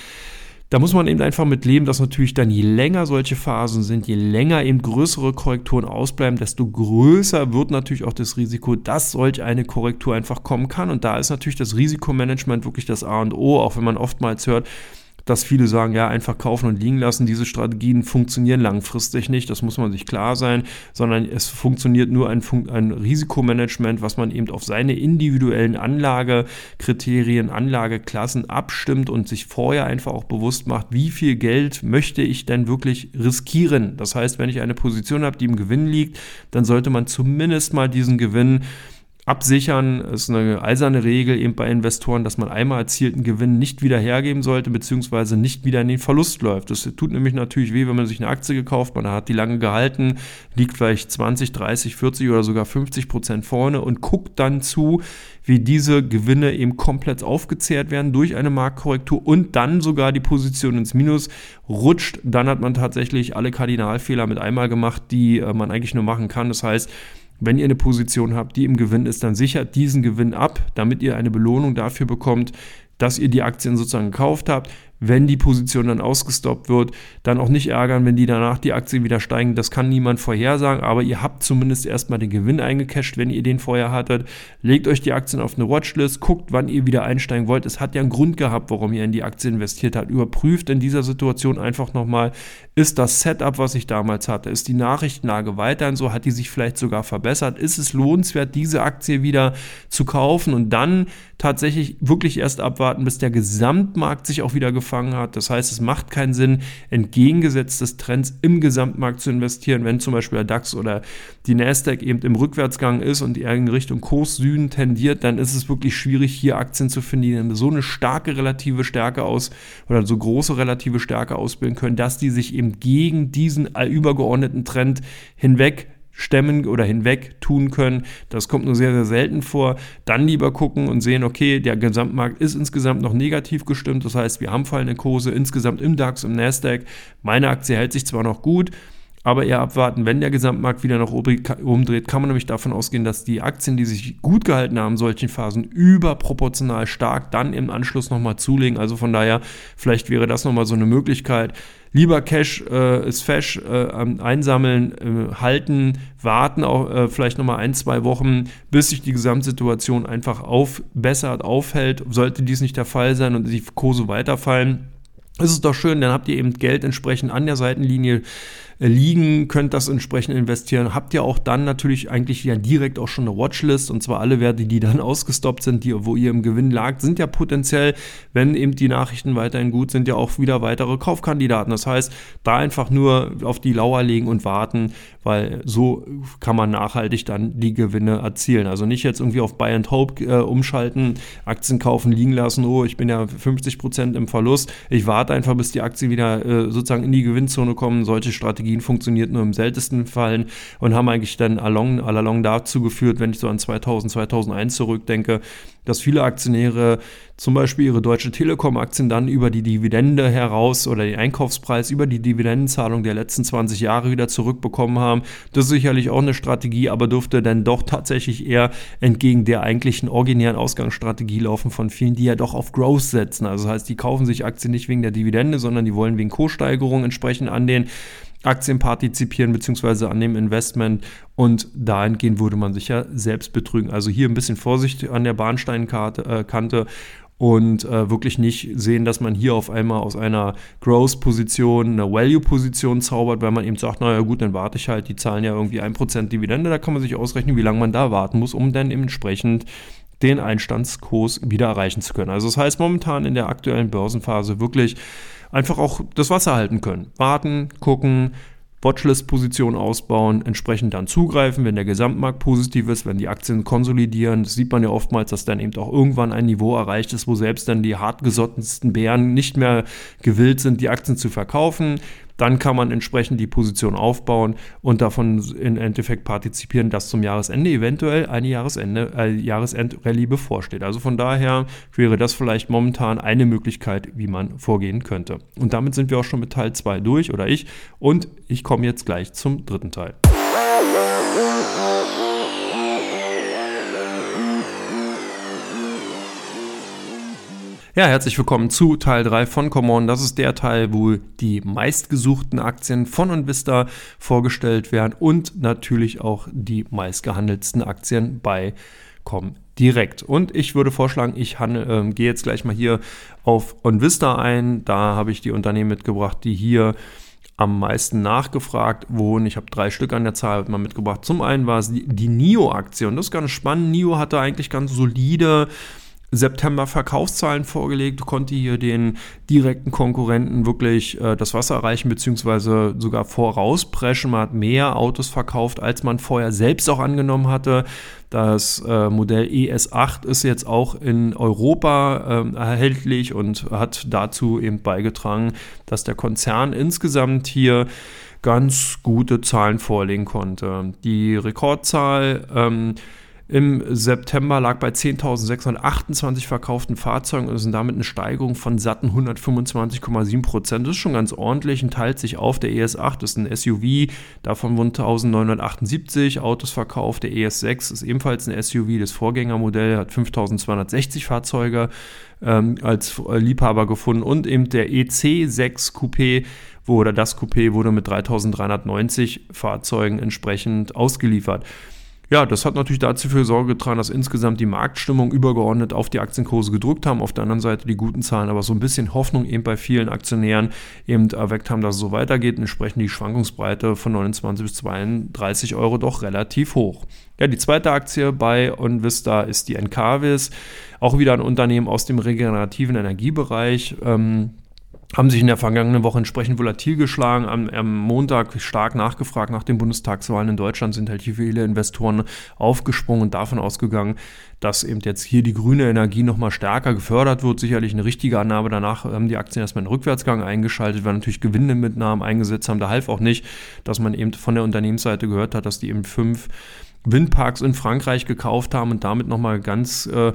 Da muss man eben einfach mit leben, dass natürlich dann je länger solche Phasen sind, je länger eben größere Korrekturen ausbleiben, desto größer wird natürlich auch das Risiko, dass solch eine Korrektur einfach kommen kann. Und da ist natürlich das Risikomanagement wirklich das A und O, auch wenn man oftmals hört, dass viele sagen, ja, einfach kaufen und liegen lassen. Diese Strategien funktionieren langfristig nicht, das muss man sich klar sein, sondern es funktioniert nur ein, ein Risikomanagement, was man eben auf seine individuellen Anlagekriterien, Anlageklassen abstimmt und sich vorher einfach auch bewusst macht, wie viel Geld möchte ich denn wirklich riskieren. Das heißt, wenn ich eine Position habe, die im Gewinn liegt, dann sollte man zumindest mal diesen Gewinn Absichern ist eine eiserne Regel eben bei Investoren, dass man einmal erzielten Gewinn nicht wieder hergeben sollte, beziehungsweise nicht wieder in den Verlust läuft. Das tut nämlich natürlich weh, wenn man sich eine Aktie gekauft, man hat die lange gehalten, liegt vielleicht 20, 30, 40 oder sogar 50 Prozent vorne und guckt dann zu, wie diese Gewinne eben komplett aufgezehrt werden durch eine Marktkorrektur und dann sogar die Position ins Minus rutscht. Dann hat man tatsächlich alle Kardinalfehler mit einmal gemacht, die äh, man eigentlich nur machen kann. Das heißt, wenn ihr eine Position habt, die im Gewinn ist, dann sichert diesen Gewinn ab, damit ihr eine Belohnung dafür bekommt, dass ihr die Aktien sozusagen gekauft habt wenn die Position dann ausgestoppt wird, dann auch nicht ärgern, wenn die danach die Aktien wieder steigen. Das kann niemand vorhersagen, aber ihr habt zumindest erstmal den Gewinn eingecasht, wenn ihr den vorher hattet. Legt euch die Aktien auf eine Watchlist, guckt, wann ihr wieder einsteigen wollt. Es hat ja einen Grund gehabt, warum ihr in die Aktie investiert habt. Überprüft in dieser Situation einfach nochmal, ist das Setup, was ich damals hatte, ist die Nachrichtenlage weiterhin so, hat die sich vielleicht sogar verbessert, ist es lohnenswert, diese Aktie wieder zu kaufen und dann tatsächlich wirklich erst abwarten, bis der Gesamtmarkt sich auch wieder gefangen hat. Das heißt, es macht keinen Sinn, entgegengesetzt des Trends im Gesamtmarkt zu investieren, wenn zum Beispiel der DAX oder die Nasdaq eben im Rückwärtsgang ist und eher in Richtung Kurs Süden tendiert, dann ist es wirklich schwierig, hier Aktien zu finden, die so eine starke relative Stärke aus oder so große relative Stärke ausbilden können, dass die sich eben gegen diesen übergeordneten Trend hinweg stemmen oder hinweg tun können. Das kommt nur sehr, sehr selten vor. Dann lieber gucken und sehen, okay, der Gesamtmarkt ist insgesamt noch negativ gestimmt. Das heißt, wir haben fallende Kurse insgesamt im DAX, im Nasdaq. Meine Aktie hält sich zwar noch gut, aber eher abwarten, wenn der Gesamtmarkt wieder nach oben dreht, kann man nämlich davon ausgehen, dass die Aktien, die sich gut gehalten haben, in solchen Phasen überproportional stark dann im Anschluss nochmal zulegen. Also von daher, vielleicht wäre das nochmal so eine Möglichkeit. Lieber Cash äh, ist Fash äh, einsammeln, äh, halten, warten auch äh, vielleicht nochmal ein, zwei Wochen, bis sich die Gesamtsituation einfach aufbessert, aufhält. Sollte dies nicht der Fall sein und die Kurse weiterfallen, ist es doch schön, dann habt ihr eben Geld entsprechend an der Seitenlinie liegen, könnt das entsprechend investieren. Habt ihr auch dann natürlich eigentlich ja direkt auch schon eine Watchlist und zwar alle Werte, die dann (laughs) ausgestoppt sind, die, wo ihr im Gewinn lag, sind ja potenziell, wenn eben die Nachrichten weiterhin gut sind, ja auch wieder weitere Kaufkandidaten. Das heißt, da einfach nur auf die Lauer legen und warten, weil so kann man nachhaltig dann die Gewinne erzielen. Also nicht jetzt irgendwie auf Buy and Hope äh, umschalten, Aktien kaufen, liegen lassen, oh, ich bin ja 50% im Verlust. Ich warte einfach, bis die Aktien wieder äh, sozusagen in die Gewinnzone kommen. Solche Strategien Strategien funktioniert nur im seltensten Fall und haben eigentlich dann along, along dazu geführt, wenn ich so an 2000, 2001 zurückdenke, dass viele Aktionäre zum Beispiel ihre Deutsche Telekom-Aktien dann über die Dividende heraus oder den Einkaufspreis über die Dividendenzahlung der letzten 20 Jahre wieder zurückbekommen haben. Das ist sicherlich auch eine Strategie, aber dürfte dann doch tatsächlich eher entgegen der eigentlichen originären Ausgangsstrategie laufen von vielen, die ja doch auf Growth setzen. Also das heißt, die kaufen sich Aktien nicht wegen der Dividende, sondern die wollen wegen Co-Steigerung entsprechend an den Aktien partizipieren beziehungsweise an dem Investment und dahingehend würde man sich ja selbst betrügen. Also hier ein bisschen Vorsicht an der Bahnsteinkante äh, und äh, wirklich nicht sehen, dass man hier auf einmal aus einer Growth-Position eine Value-Position zaubert, weil man eben sagt, naja gut, dann warte ich halt, die zahlen ja irgendwie 1% Dividende, da kann man sich ausrechnen, wie lange man da warten muss, um dann entsprechend den Einstandskurs wieder erreichen zu können. Also das heißt momentan in der aktuellen Börsenphase wirklich einfach auch das Wasser halten können. Warten, gucken, Watchlist-Position ausbauen, entsprechend dann zugreifen, wenn der Gesamtmarkt positiv ist, wenn die Aktien konsolidieren. Das sieht man ja oftmals, dass dann eben auch irgendwann ein Niveau erreicht ist, wo selbst dann die hartgesottensten Bären nicht mehr gewillt sind, die Aktien zu verkaufen. Dann kann man entsprechend die Position aufbauen und davon im Endeffekt partizipieren, dass zum Jahresende eventuell eine Jahresende, äh, Jahresend-Rallye bevorsteht. Also von daher wäre das vielleicht momentan eine Möglichkeit, wie man vorgehen könnte. Und damit sind wir auch schon mit Teil 2 durch oder ich und ich komme jetzt gleich zum dritten Teil. Ja, herzlich willkommen zu Teil 3 von Common. Das ist der Teil, wo die meistgesuchten Aktien von Onvista vorgestellt werden und natürlich auch die meistgehandelten Aktien bei Comdirect. Und ich würde vorschlagen, ich handel, äh, gehe jetzt gleich mal hier auf Onvista ein. Da habe ich die Unternehmen mitgebracht, die hier am meisten nachgefragt wurden. Ich habe drei Stück an der Zahl mal mitgebracht. Zum einen war es die, die NIO-Aktie und das ist ganz spannend. NIO hatte eigentlich ganz solide September Verkaufszahlen vorgelegt, konnte hier den direkten Konkurrenten wirklich äh, das Wasser erreichen, beziehungsweise sogar vorauspreschen. Man hat mehr Autos verkauft, als man vorher selbst auch angenommen hatte. Das äh, Modell ES8 ist jetzt auch in Europa äh, erhältlich und hat dazu eben beigetragen, dass der Konzern insgesamt hier ganz gute Zahlen vorlegen konnte. Die Rekordzahl ähm, im September lag bei 10.628 verkauften Fahrzeugen und sind damit eine Steigerung von satten 125,7 Prozent. Das ist schon ganz ordentlich und teilt sich auf. Der ES8 ist ein SUV, davon wurden 1.978 Autos verkauft. Der ES6 ist ebenfalls ein SUV, das Vorgängermodell hat 5.260 Fahrzeuge ähm, als Liebhaber gefunden und eben der EC6 Coupé oder das Coupé wurde mit 3.390 Fahrzeugen entsprechend ausgeliefert. Ja, das hat natürlich dazu für Sorge getragen, dass insgesamt die Marktstimmung übergeordnet auf die Aktienkurse gedrückt haben. Auf der anderen Seite die guten Zahlen, aber so ein bisschen Hoffnung eben bei vielen Aktionären eben erweckt haben, dass es so weitergeht. Entsprechend die Schwankungsbreite von 29 bis 32 Euro doch relativ hoch. Ja, die zweite Aktie bei OnVista ist die Encarvis. Auch wieder ein Unternehmen aus dem regenerativen Energiebereich. Ähm, haben sich in der vergangenen Woche entsprechend volatil geschlagen. Am, am, Montag stark nachgefragt nach den Bundestagswahlen in Deutschland sind halt hier viele Investoren aufgesprungen und davon ausgegangen, dass eben jetzt hier die grüne Energie nochmal stärker gefördert wird. Sicherlich eine richtige Annahme. Danach haben die Aktien erstmal einen Rückwärtsgang eingeschaltet, weil natürlich Gewinnmitnahmen eingesetzt haben. Da half auch nicht, dass man eben von der Unternehmensseite gehört hat, dass die eben fünf Windparks in Frankreich gekauft haben und damit nochmal ganz äh,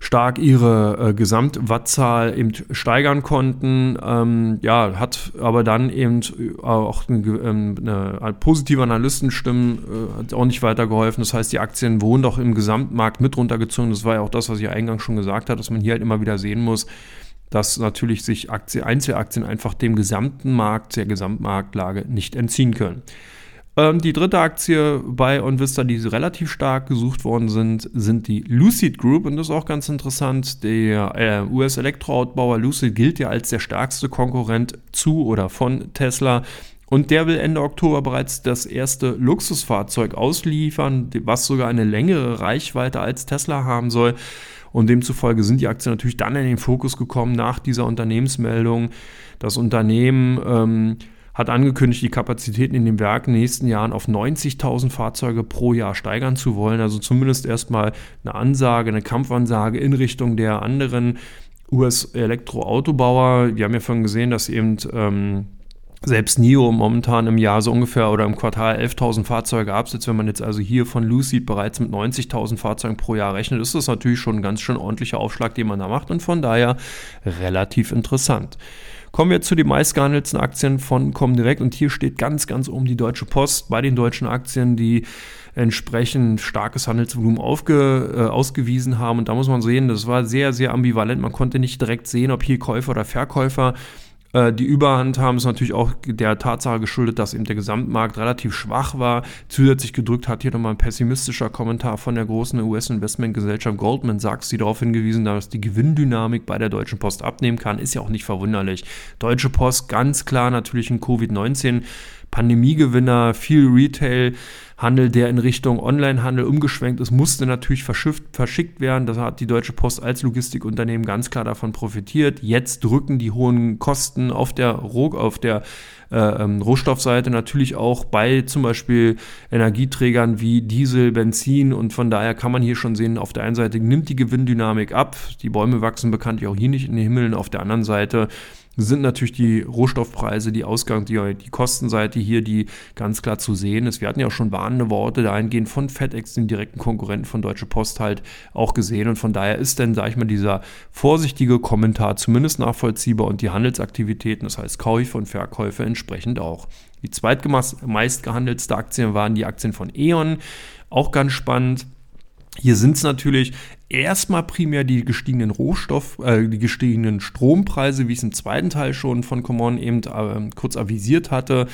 stark ihre äh, Gesamtwattzahl eben steigern konnten. Ähm, ja, hat aber dann eben auch eine, ähm, eine positive Analystenstimmen äh, hat auch nicht weitergeholfen. Das heißt, die Aktien wurden doch im Gesamtmarkt mit runtergezogen. Das war ja auch das, was ich eingangs schon gesagt habe, dass man hier halt immer wieder sehen muss, dass natürlich sich Aktien, Einzelaktien einfach dem gesamten Markt, der Gesamtmarktlage nicht entziehen können. Ähm, die dritte Aktie bei OnVista, die relativ stark gesucht worden sind, sind die Lucid Group. Und das ist auch ganz interessant. Der äh, US-Elektroautbauer Lucid gilt ja als der stärkste Konkurrent zu oder von Tesla. Und der will Ende Oktober bereits das erste Luxusfahrzeug ausliefern, was sogar eine längere Reichweite als Tesla haben soll. Und demzufolge sind die Aktien natürlich dann in den Fokus gekommen nach dieser Unternehmensmeldung. Das Unternehmen ähm, hat angekündigt, die Kapazitäten in dem Werk in den nächsten Jahren auf 90.000 Fahrzeuge pro Jahr steigern zu wollen. Also zumindest erstmal eine Ansage, eine Kampfansage in Richtung der anderen US-Elektroautobauer. Wir haben ja vorhin gesehen, dass eben ähm, selbst NIO momentan im Jahr so ungefähr oder im Quartal 11.000 Fahrzeuge absetzt. Wenn man jetzt also hier von Lucid bereits mit 90.000 Fahrzeugen pro Jahr rechnet, ist das natürlich schon ein ganz schön ordentlicher Aufschlag, den man da macht und von daher relativ interessant. Kommen wir zu den meistgehandelten Aktien von Comdirect und hier steht ganz, ganz oben die Deutsche Post bei den deutschen Aktien, die entsprechend starkes Handelsvolumen aufge, äh, ausgewiesen haben. Und da muss man sehen, das war sehr, sehr ambivalent. Man konnte nicht direkt sehen, ob hier Käufer oder Verkäufer die Überhand haben, ist natürlich auch der Tatsache geschuldet, dass eben der Gesamtmarkt relativ schwach war. Zusätzlich gedrückt hat hier nochmal ein pessimistischer Kommentar von der großen US-Investmentgesellschaft Goldman Sachs, die darauf hingewiesen hat, dass die Gewinndynamik bei der Deutschen Post abnehmen kann. Ist ja auch nicht verwunderlich. Deutsche Post ganz klar natürlich ein Covid-19 Pandemiegewinner, viel Retail-Handel, der in Richtung Onlinehandel umgeschwenkt ist, musste natürlich verschifft, verschickt werden. Das hat die Deutsche Post als Logistikunternehmen ganz klar davon profitiert. Jetzt drücken die hohen Kosten auf der, auf der äh, ähm, Rohstoffseite natürlich auch bei zum Beispiel Energieträgern wie Diesel, Benzin und von daher kann man hier schon sehen, auf der einen Seite nimmt die Gewinndynamik ab, die Bäume wachsen bekanntlich auch hier nicht in den Himmel, auf der anderen Seite sind natürlich die Rohstoffpreise, die Ausgang, die, die Kostenseite hier, die ganz klar zu sehen ist. Wir hatten ja auch schon warnende Worte dahingehend von FedEx, den direkten Konkurrenten von Deutsche Post halt auch gesehen und von daher ist denn, sage ich mal, dieser vorsichtige Kommentar zumindest nachvollziehbar und die Handelsaktivitäten, das heißt Käufe und Verkäufe entsprechend auch. Die zweitmeist gehandelste Aktien waren die Aktien von E.ON, auch ganz spannend. Hier sind es natürlich erstmal primär die gestiegenen Rohstoff, äh, die gestiegenen Strompreise, wie ich es im zweiten Teil schon von Common eben äh, kurz avisiert hatte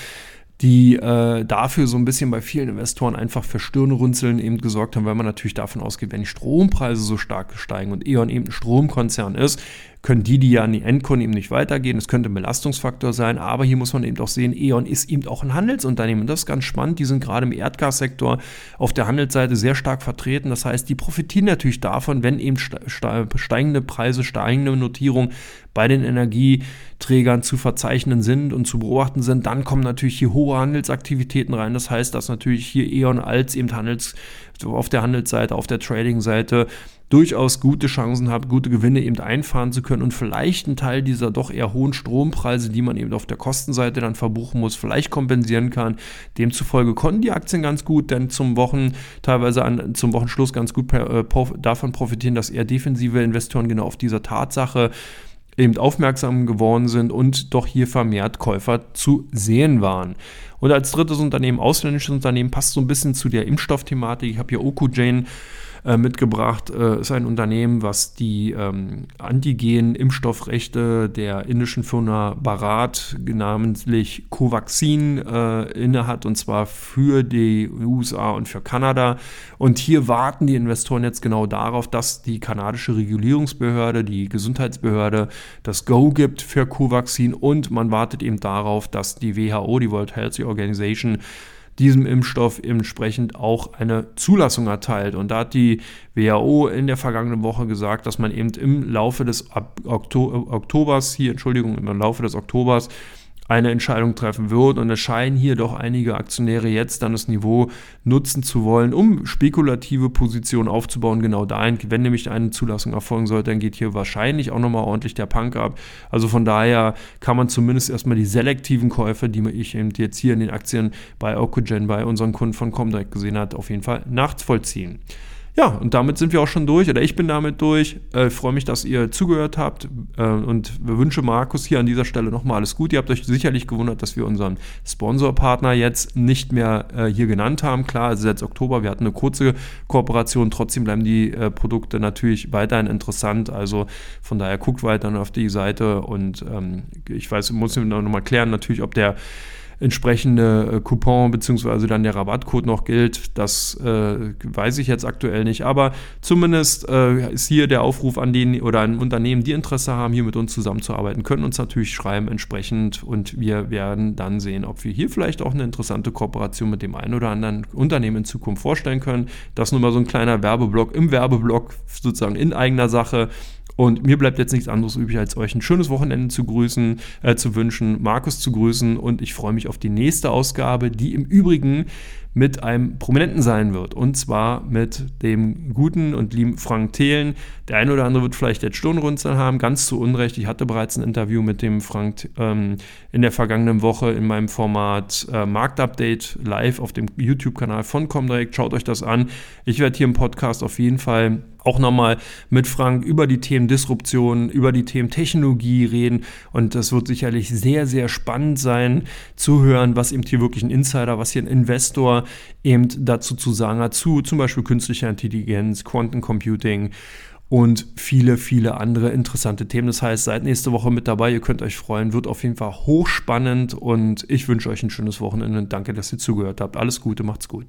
die äh, dafür so ein bisschen bei vielen Investoren einfach für Stirnrunzeln eben gesorgt haben, weil man natürlich davon ausgeht, wenn die Strompreise so stark steigen und E.ON eben ein Stromkonzern ist, können die, die ja an die Endkunden eben nicht weitergehen. Das könnte ein Belastungsfaktor sein, aber hier muss man eben auch sehen, E.ON ist eben auch ein Handelsunternehmen. Und das ist ganz spannend. Die sind gerade im Erdgassektor auf der Handelsseite sehr stark vertreten. Das heißt, die profitieren natürlich davon, wenn eben steigende Preise, steigende Notierungen bei den Energieträgern zu verzeichnen sind und zu beobachten sind, dann kommen natürlich hier hohe Handelsaktivitäten rein. Das heißt, dass natürlich hier E.ON als eben Handels, auf der Handelsseite, auf der Trading-Seite durchaus gute Chancen hat, gute Gewinne eben einfahren zu können und vielleicht einen Teil dieser doch eher hohen Strompreise, die man eben auf der Kostenseite dann verbuchen muss, vielleicht kompensieren kann. Demzufolge konnten die Aktien ganz gut, denn zum Wochen, teilweise an, zum Wochenschluss ganz gut äh, davon profitieren, dass eher defensive Investoren genau auf dieser Tatsache eben aufmerksam geworden sind und doch hier vermehrt Käufer zu sehen waren. Und als drittes Unternehmen, ausländisches Unternehmen, passt so ein bisschen zu der Impfstoffthematik. Ich habe hier Okujane äh, mitgebracht. Äh, ist ein Unternehmen, was die ähm, Antigen-Impfstoffrechte der indischen Firma Bharat, namentlich Covaxin, äh, innehat und zwar für die USA und für Kanada. Und hier warten die Investoren jetzt genau darauf, dass die kanadische Regulierungsbehörde, die Gesundheitsbehörde, das Go gibt für Covaxin und man wartet eben darauf, dass die WHO, die World Health Organization, diesem Impfstoff entsprechend auch eine Zulassung erteilt. Und da hat die WHO in der vergangenen Woche gesagt, dass man eben im Laufe des Oktobers, hier Entschuldigung, im Laufe des Oktobers eine Entscheidung treffen wird. Und es scheinen hier doch einige Aktionäre jetzt dann das Niveau nutzen zu wollen, um spekulative Positionen aufzubauen. Genau dahin, wenn nämlich eine Zulassung erfolgen sollte, dann geht hier wahrscheinlich auch nochmal ordentlich der Punk ab. Also von daher kann man zumindest erstmal die selektiven Käufe, die ich eben jetzt hier in den Aktien bei Okogen, bei unseren Kunden von Comdirect gesehen hat, auf jeden Fall nachvollziehen. Ja, und damit sind wir auch schon durch, oder ich bin damit durch. Äh, freue mich, dass ihr zugehört habt äh, und wünsche Markus hier an dieser Stelle nochmal alles Gute. Ihr habt euch sicherlich gewundert, dass wir unseren Sponsorpartner jetzt nicht mehr äh, hier genannt haben. Klar, also jetzt Oktober, wir hatten eine kurze Kooperation, trotzdem bleiben die äh, Produkte natürlich weiterhin interessant. Also von daher guckt weiter auf die Seite und ähm, ich weiß, muss noch mal klären natürlich, ob der entsprechende äh, Coupon bzw. dann der Rabattcode noch gilt. Das äh, weiß ich jetzt aktuell nicht, aber zumindest äh, ist hier der Aufruf an den oder an Unternehmen, die Interesse haben, hier mit uns zusammenzuarbeiten, können uns natürlich schreiben entsprechend und wir werden dann sehen, ob wir hier vielleicht auch eine interessante Kooperation mit dem einen oder anderen Unternehmen in Zukunft vorstellen können. Das nur mal so ein kleiner Werbeblock im Werbeblock sozusagen in eigener Sache. Und mir bleibt jetzt nichts anderes übrig, als euch ein schönes Wochenende zu grüßen, äh, zu wünschen, Markus zu grüßen. Und ich freue mich auf die nächste Ausgabe, die im Übrigen mit einem Prominenten sein wird. Und zwar mit dem guten und lieben Frank Thelen. Der eine oder andere wird vielleicht jetzt Stirnrunzeln haben, ganz zu Unrecht. Ich hatte bereits ein Interview mit dem Frank ähm, in der vergangenen Woche in meinem Format äh, Marktupdate live auf dem YouTube-Kanal von Comdirect. Schaut euch das an. Ich werde hier im Podcast auf jeden Fall auch nochmal mit Frank über die Themen Disruption, über die Themen Technologie reden. Und das wird sicherlich sehr, sehr spannend sein zu hören, was eben hier wirklich ein Insider, was hier ein Investor eben dazu zu sagen hat, zu zum Beispiel künstlicher Intelligenz, Quantencomputing und viele, viele andere interessante Themen. Das heißt, seid nächste Woche mit dabei. Ihr könnt euch freuen. Wird auf jeden Fall hochspannend und ich wünsche euch ein schönes Wochenende. Danke, dass ihr zugehört habt. Alles Gute, macht's gut.